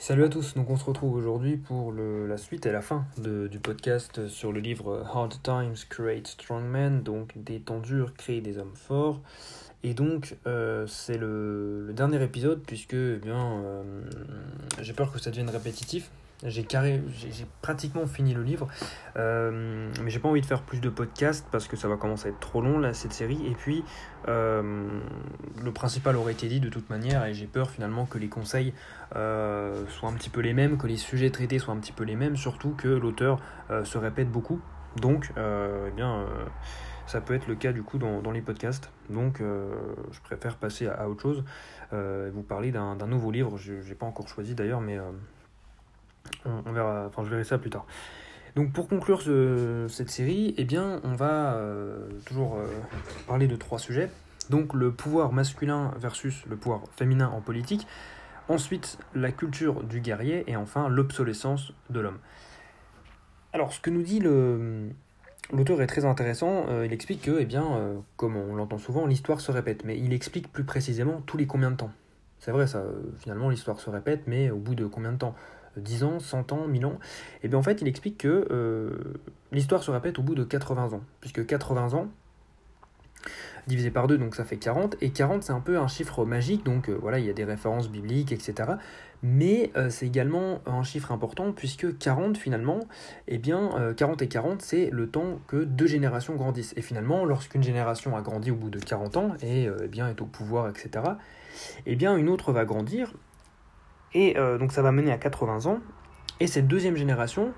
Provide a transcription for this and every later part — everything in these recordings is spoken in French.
Salut à tous, donc on se retrouve aujourd'hui pour la suite et la fin du podcast sur le livre Hard Times Create Strong Men, donc des temps durs créent des hommes forts. Et donc euh, c'est le, le, dernier épisode puisque eh bien euh, j'ai peur que ça devienne répétitif, j'ai carré, j'ai pratiquement fini le livre, euh, mais j'ai pas envie de faire plus de podcasts parce que ça va commencer à être trop long là cette série. Et puis euh, le principal aurait été dit de toute manière, et j'ai peur finalement que les conseils euh, soient un petit peu les mêmes, que les sujets traités soient un petit peu les mêmes, surtout que l'auteur se répète beaucoup. Donc, eh bien, ça peut être le cas du coup dans, dans les podcasts. Donc, je préfère passer à, autre chose, vous parler d'un nouveau livre. Je n'ai pas encore choisi d'ailleurs, mais on, verra, enfin je verrai ça plus tard. Donc pour conclure ce, cette série, eh bien on va euh, toujours euh, parler de trois sujets. Donc le pouvoir masculin versus le pouvoir féminin en politique. Ensuite la culture du guerrier et enfin l'obsolescence de l'homme. Alors ce que nous dit L'auteur est très intéressant, euh, il explique que, eh bien, comme on l'entend souvent, l'histoire se répète, mais il explique plus précisément tous les combien de temps. C'est vrai, ça, finalement, l'histoire se répète, mais au bout de combien de temps? 10 ans, 100 ans, 1000 ans, et eh bien en fait il explique que euh, l'histoire se répète au bout de 80 ans, puisque 80 ans, divisé par 2, donc ça fait 40, et 40 c'est un peu un chiffre magique, donc euh, voilà, il y a des références bibliques, etc. Mais euh, c'est également un chiffre important, puisque 40 finalement, et eh bien 40 et 40 c'est le temps que deux générations grandissent. Et finalement, lorsqu'une génération a grandi au bout de 40 ans, et eh bien est au pouvoir, etc., et bien une autre va grandir, et euh, donc ça va mener à 80 ans. Et cette deuxième génération,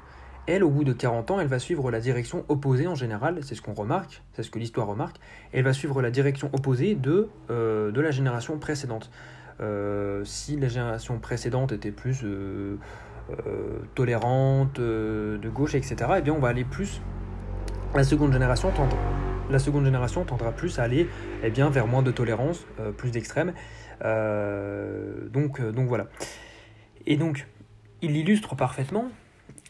elle, au bout de 40 ans, elle va suivre la direction opposée en général, c'est ce qu'on remarque, c'est ce que l'histoire remarque, elle va suivre la direction opposée de, euh, de la génération précédente. Euh, si la génération précédente était plus tolérante, de gauche, etc., eh bien on va aller plus... La seconde génération tendra, la seconde génération tendra plus à aller eh bien, vers moins de tolérance, plus d'extrême. donc, donc voilà. Et donc, il illustre parfaitement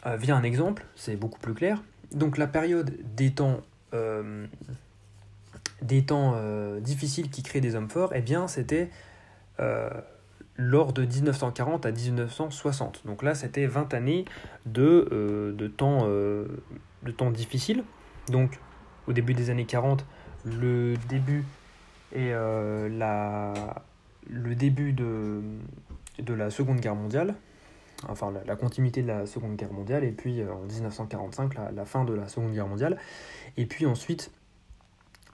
euh, via un exemple, c'est beaucoup plus clair. Donc la période des temps, euh, des temps euh, difficiles qui créent des hommes forts, eh bien c'était euh, lors de 1940 à 1960. Donc là, c'était 20 années de, euh, de, temps, euh, de temps difficiles. Donc au début des années 40, le début et euh, la, le début de, de la Seconde Guerre mondiale, enfin la, continuité de la Seconde Guerre mondiale, et puis euh, en 1945, la, fin de la Seconde Guerre mondiale, et puis ensuite,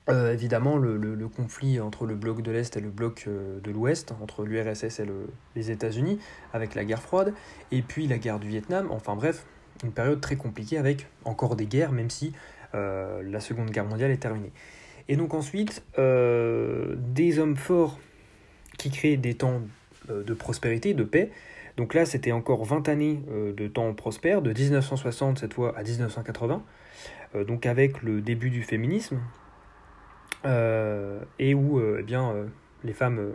euh, évidemment, le, le, conflit entre le bloc de l'Est et le bloc de l'Ouest, entre l'URSS et le, les États-Unis, avec la guerre froide, et puis la guerre du Vietnam, enfin bref, une période très compliquée avec encore des guerres, même si la Seconde Guerre mondiale est terminée. Et donc ensuite, euh, des hommes forts qui créent des temps euh, de prospérité, de paix. Donc là, c'était encore 20 années euh, de temps prospère, de 1960 cette fois à 1980, euh, donc avec le début du féminisme, et où eh bien, les femmes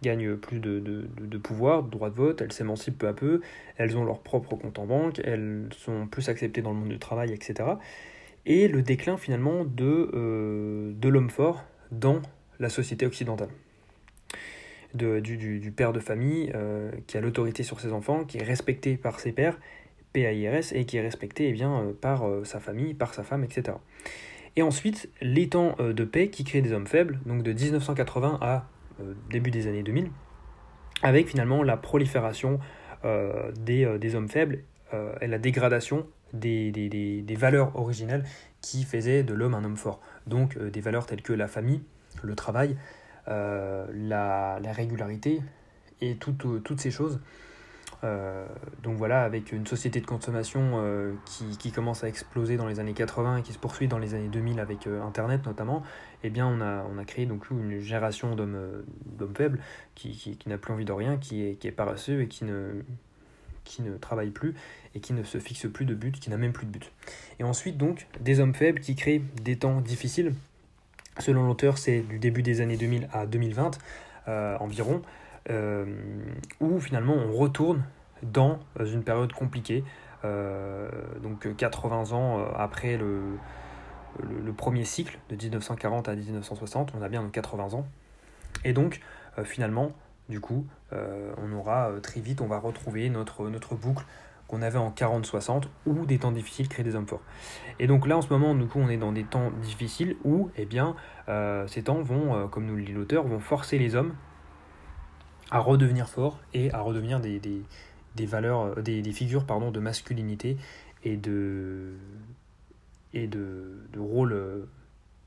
gagnent plus de, de, de, pouvoir, de droit de vote, elles s'émancipent peu à peu, elles ont leur propre compte en banque, elles sont plus acceptées dans le monde du travail, etc. Et le déclin finalement de, euh, de l'homme fort dans la société occidentale de, du, père de famille euh, qui a l'autorité sur ses enfants, qui est respecté par ses pères, PAIRS, et qui est respecté eh bien, euh, par sa famille, par sa femme, etc. Et ensuite, les temps de paix qui créent des hommes faibles, donc de 1980 à début des années 2000, avec finalement la prolifération des, hommes faibles et la dégradation des, des, des, valeurs originelles qui faisaient de l'homme un homme fort. Donc des valeurs telles que la famille, le travail, euh, la, la, régularité et tout, tout, toutes ces choses. Euh, donc voilà, avec une société de consommation euh, qui, qui, commence à exploser dans les années 80 et qui se poursuit dans les années 2000 avec euh, Internet notamment, eh bien on a, on a créé donc une génération d'hommes faibles qui, qui, qui n'a plus envie de rien, qui est, qui est paresseux et qui ne, qui ne travaille plus et qui ne se fixe plus de but, qui n'a même plus de but. Et ensuite donc des hommes faibles qui créent des temps difficiles. Selon l'auteur, c'est du début des années 2000 à 2020 euh, environ, euh, où finalement on retourne dans une période compliquée, euh, donc 80 ans après le, le, le, premier cycle de 1940 à 1960, on a bien 80 ans, et donc finalement du coup, on aura très vite, on va retrouver notre, boucle qu'on avait en 40-60 où des temps difficiles créent des hommes forts. Et donc là en ce moment du coup on est dans des temps difficiles où eh bien ces temps vont, comme nous le dit l'auteur, vont forcer les hommes à redevenir forts et à redevenir des, valeurs, euh, des, figures pardon, de masculinité et de, rôle, euh,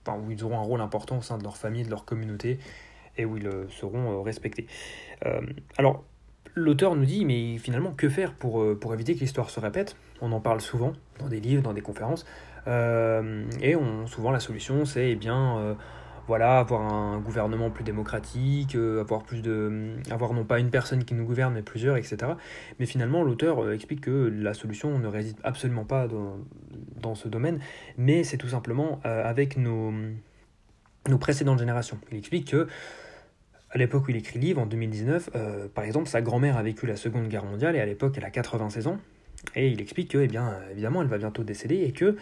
où ils auront un rôle important au sein de leur famille, de leur communauté et où ils euh, seront respectés. alors, l'auteur nous dit, mais finalement, que faire pour, pour éviter que l'histoire se répète? On en parle souvent dans des livres, dans des conférences, et on, souvent la solution c'est, eh bien, voilà, avoir un gouvernement plus démocratique, euh, avoir plus de, avoir non pas une personne qui nous gouverne, mais plusieurs, etc. Mais finalement, l'auteur euh, explique que la solution ne réside absolument pas dans, dans ce domaine, mais c'est tout simplement euh, avec nos, nos précédentes générations. Il explique que à l'époque où il écrit livre, en 2019, par exemple, sa grand-mère a vécu la Seconde Guerre mondiale et à l'époque, elle a 96 ans. Et il explique que, eh bien, évidemment, elle va bientôt décéder et que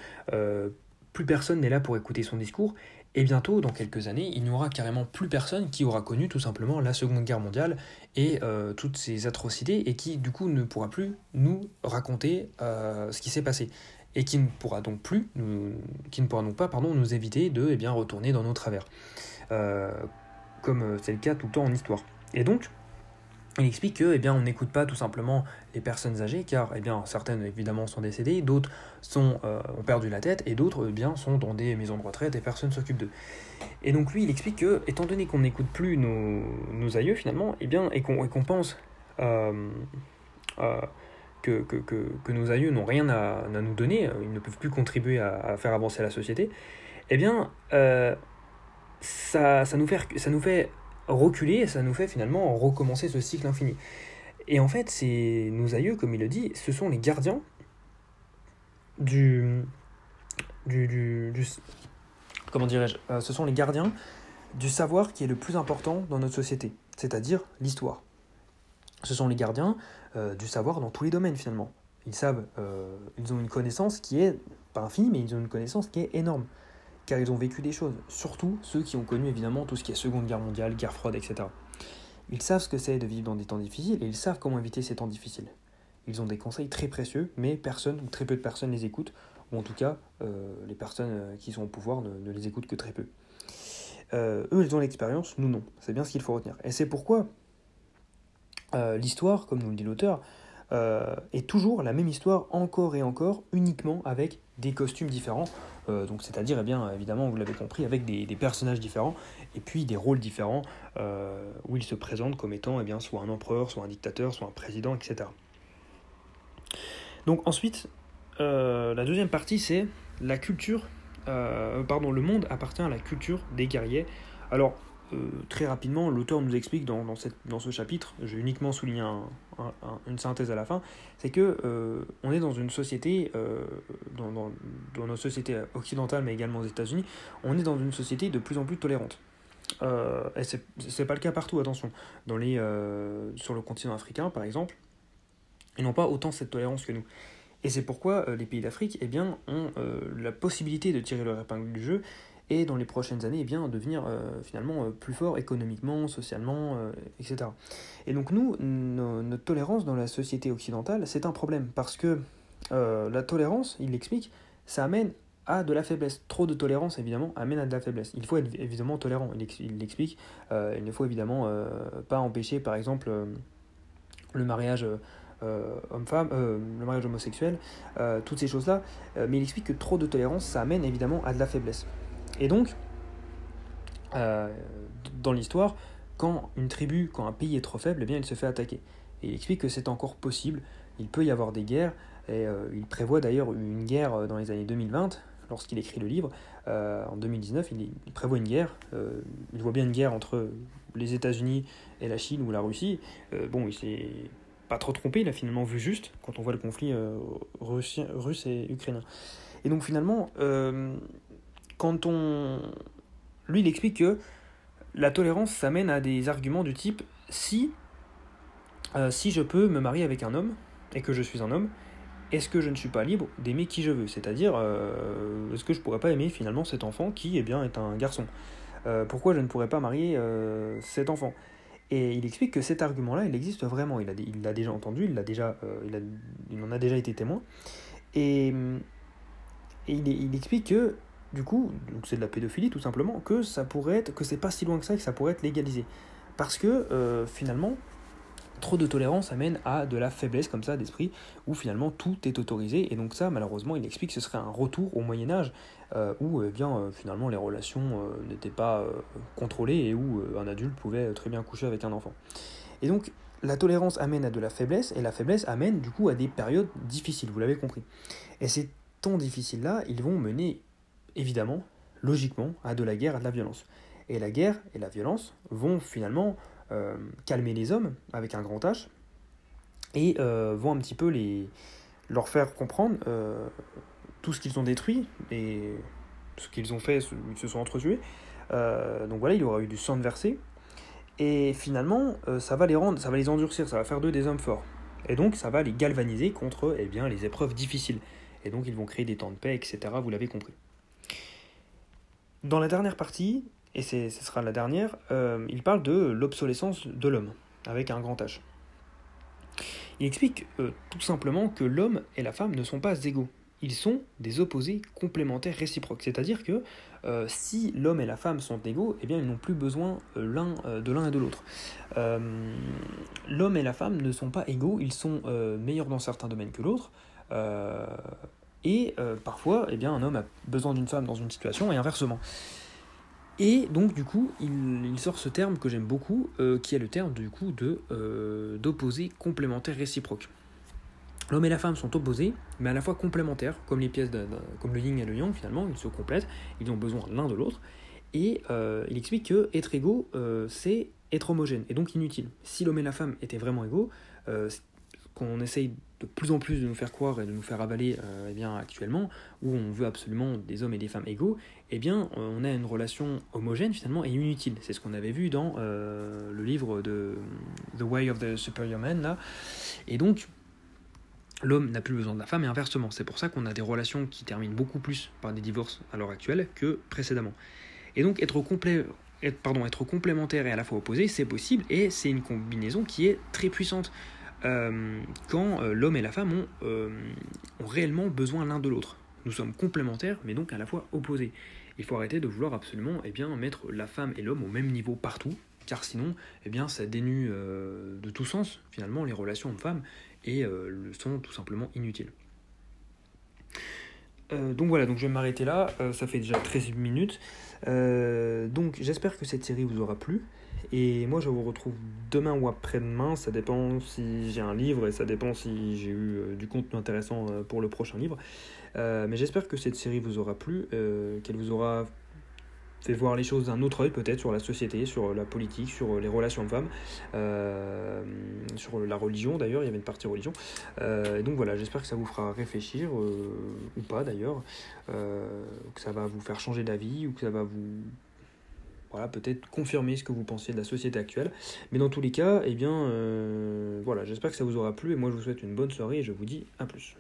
plus personne n'est là pour écouter son discours. Et bientôt, dans quelques années, il n'y aura carrément plus personne qui aura connu tout simplement la Seconde Guerre mondiale et euh, toutes ces atrocités et qui du coup ne pourra plus nous raconter euh, ce qui s'est passé. Et qui ne pourra donc plus, nous, qui ne pourra donc pas, pardon, nous éviter de eh bien, retourner dans nos travers, euh, comme c'est le cas tout le temps en histoire. Et donc, il explique que, eh bien, on n'écoute pas tout simplement les personnes âgées, car, eh bien, certaines évidemment sont décédées, d'autres sont euh, ont perdu la tête, et d'autres, eh bien, sont dans des maisons de retraite et personne s'occupe d'eux. Et donc lui, il explique que, étant donné qu'on n'écoute plus nos, aïeux finalement, eh bien, et qu'on pense euh, euh, que, nos aïeux n'ont rien à, à, nous donner, ils ne peuvent plus contribuer à, à faire avancer la société, eh bien, ça, ça, nous fait, ça nous fait reculer ça nous fait finalement recommencer ce cycle infini. Et en fait, c'est nos aïeux, comme il le dit, ce sont les gardiens du. du, du, comment dirais-je euh, Ce sont les gardiens du savoir qui est le plus important dans notre société, c'est-à-dire l'histoire. Ce sont les gardiens euh, du savoir dans tous les domaines finalement. Ils savent, euh, ils ont une connaissance qui est pas infinie, mais ils ont une connaissance qui est énorme car ils ont vécu des choses, surtout ceux qui ont connu évidemment tout ce qui est Seconde Guerre mondiale, guerre froide, etc. Ils savent ce que c'est de vivre dans des temps difficiles et ils savent comment éviter ces temps difficiles. Ils ont des conseils très précieux, mais personne ou très peu de personnes les écoutent, ou en tout cas, euh, les personnes euh, qui sont au pouvoir ne, les écoutent que très peu. Euh, eux, ils ont l'expérience, nous non. C'est bien ce qu'il faut retenir. Et c'est pourquoi l'histoire, comme nous le dit l'auteur, est toujours la même histoire encore et encore, uniquement avec des costumes différents, euh, donc c'est-à-dire, eh bien, évidemment, vous l'avez compris, avec des, personnages différents et puis des rôles différents euh, où il se présente comme étant eh bien, soit un empereur, soit un dictateur, soit un président, etc. Donc ensuite, euh, la deuxième partie, c'est la culture. pardon, le monde appartient à la culture des guerriers. Alors, très rapidement, l'auteur nous explique dans, dans, ce chapitre, j'ai uniquement souligné une synthèse à la fin, c'est que euh, on est dans une société, euh, dans, dans, dans, notre société occidentale, mais également aux États-Unis, on est dans une société de plus en plus tolérante. et c'est pas le cas partout, attention. Dans les, sur le continent africain, par exemple, ils n'ont pas autant cette tolérance que nous. Et c'est pourquoi les pays d'Afrique eh bien, ont la possibilité de tirer leur épingle du jeu et dans les prochaines années eh devenir euh, finalement euh, plus fort économiquement, socialement, euh, etc. Et donc nous, notre tolérance dans la société occidentale, c'est un problème, parce que la tolérance, il l'explique, ça amène à de la faiblesse. Trop de tolérance, évidemment, amène à de la faiblesse. Il faut être évidemment tolérant, il l'explique. il ne faut évidemment pas empêcher, par exemple, le mariage homme-femme, le mariage homosexuel, toutes ces choses-là. mais il explique que trop de tolérance, ça amène évidemment à de la faiblesse. Et donc, euh, dans l'histoire, quand une tribu, quand un pays est trop faible, eh bien, il se fait attaquer. Et il explique que c'est encore possible, il peut y avoir des guerres, et euh, il prévoit d'ailleurs une guerre euh, dans les années 2020, lorsqu'il écrit le livre. en 2019, il, prévoit une guerre, il voit bien une guerre entre les États-Unis et la Chine ou la Russie. bon, il s'est pas trop trompé, il a finalement vu juste quand on voit le conflit russe et ukrainien. Et donc finalement, quand on... Lui, il explique que la tolérance s'amène à des arguments du type si, euh, si je peux me marier avec un homme et que je suis un homme, est-ce que je ne suis pas libre d'aimer qui je veux? C'est-à-dire, euh, est-ce que je pourrais pas aimer finalement cet enfant qui eh bien, est un garçon? Euh, Pourquoi je ne pourrais pas marier cet enfant? Et il explique que cet argument-là, il existe vraiment. Il l'a il déjà entendu, il, l'a déjà, il, a, il en a déjà été témoin. Et, et il, il, explique que, du coup, c'est de la pédophilie tout simplement, que ça pourrait être, que c'est pas si loin que ça, que ça pourrait être légalisé. Parce que finalement, trop de tolérance amène à de la faiblesse comme ça d'esprit où finalement tout est autorisé et donc ça malheureusement il explique que ce serait un retour au Moyen Âge euh, où eh bien euh, finalement les relations euh, n'étaient pas contrôlées et où un adulte pouvait très bien coucher avec un enfant. Et donc la tolérance amène à de la faiblesse et la faiblesse amène du coup à des périodes difficiles, vous l'avez compris. Et ces temps difficiles là, ils vont mener évidemment, logiquement, à de la guerre, à de la violence. Et la guerre et la violence vont finalement euh, calmer les hommes avec un grand H et euh, vont un petit peu les, leur faire comprendre euh, tout ce qu'ils ont détruit et ce qu'ils ont fait, ils se sont entretués. donc voilà, il y aura eu du sang de versé. Et finalement, ça va les rendre, ça va les endurcir, ça va faire d'eux des hommes forts. Et donc, ça va les galvaniser contre eh bien, les épreuves difficiles. Et donc, ils vont créer des temps de paix, etc. Vous l'avez compris. Dans la dernière partie, et ce sera la dernière, euh, il parle de l'obsolescence de l'homme, avec un grand H. Il explique euh, tout simplement que l'homme et la femme ne sont pas égaux. Ils sont des opposés complémentaires réciproques. C'est-à-dire que euh, si l'homme et la femme sont égaux, eh bien ils n'ont plus besoin l'un de l'un et de l'autre. l'homme et la femme ne sont pas égaux, ils sont meilleurs dans certains domaines que l'autre. Et parfois, eh un homme a besoin d'une femme dans une situation et inversement. Et donc du coup, il, sort ce terme que j'aime beaucoup, euh, qui est le terme du coup de euh, d'opposés complémentaires réciproques. L'homme et la femme sont opposés, mais à la fois complémentaires, comme les pièces, comme le yin et le yang finalement, ils se complètent, ils ont besoin l'un de l'autre. Et euh, il explique que être égaux, c'est être homogène, et donc inutile. Si l'homme et la femme étaient vraiment égaux, qu'on essaye de plus en plus de nous faire croire et de nous faire avaler euh, eh bien, actuellement, où on veut absolument des hommes et des femmes égaux, eh bien, on a une relation homogène finalement et inutile. C'est ce qu'on avait vu dans euh, le livre de The Way of the Superior Man, là. Et donc, l'homme n'a plus besoin de la femme et inversement. C'est pour ça qu'on a des relations qui terminent beaucoup plus par des divorces à l'heure actuelle que précédemment. Et donc, être complémentaire et à la fois opposé, c'est possible et c'est une combinaison qui est très puissante. Euh, quand euh, l'homme et la femme ont, euh, ont réellement besoin l'un de l'autre. Nous sommes complémentaires, mais donc à la fois opposés. Il faut arrêter de vouloir absolument eh bien, mettre la femme et l'homme au même niveau partout, car sinon, eh bien, ça dénue de tout sens, finalement, les relations hommes-femmes, et sont tout simplement inutiles. donc voilà, donc je vais m'arrêter là, ça fait déjà 13 minutes. donc j'espère que cette série vous aura plu. Et moi, je vous retrouve demain ou après-demain. Ça dépend si j'ai un livre et ça dépend si j'ai eu euh, du contenu intéressant euh, pour le prochain livre. Euh, mais j'espère que cette série vous aura plu, qu'elle vous aura fait voir les choses d'un autre œil peut-être sur la société, sur la politique, sur les relations femmes, sur la religion d'ailleurs, il y avait une partie religion. et donc voilà, j'espère que ça vous fera réfléchir, ou pas d'ailleurs, que ça va vous faire changer d'avis, ou que ça va vous voilà, peut-être confirmer ce que vous pensez de la société actuelle. Mais dans tous les cas, eh bien, euh, voilà, j'espère que ça vous aura plu et moi je vous souhaite une bonne soirée et je vous dis à plus.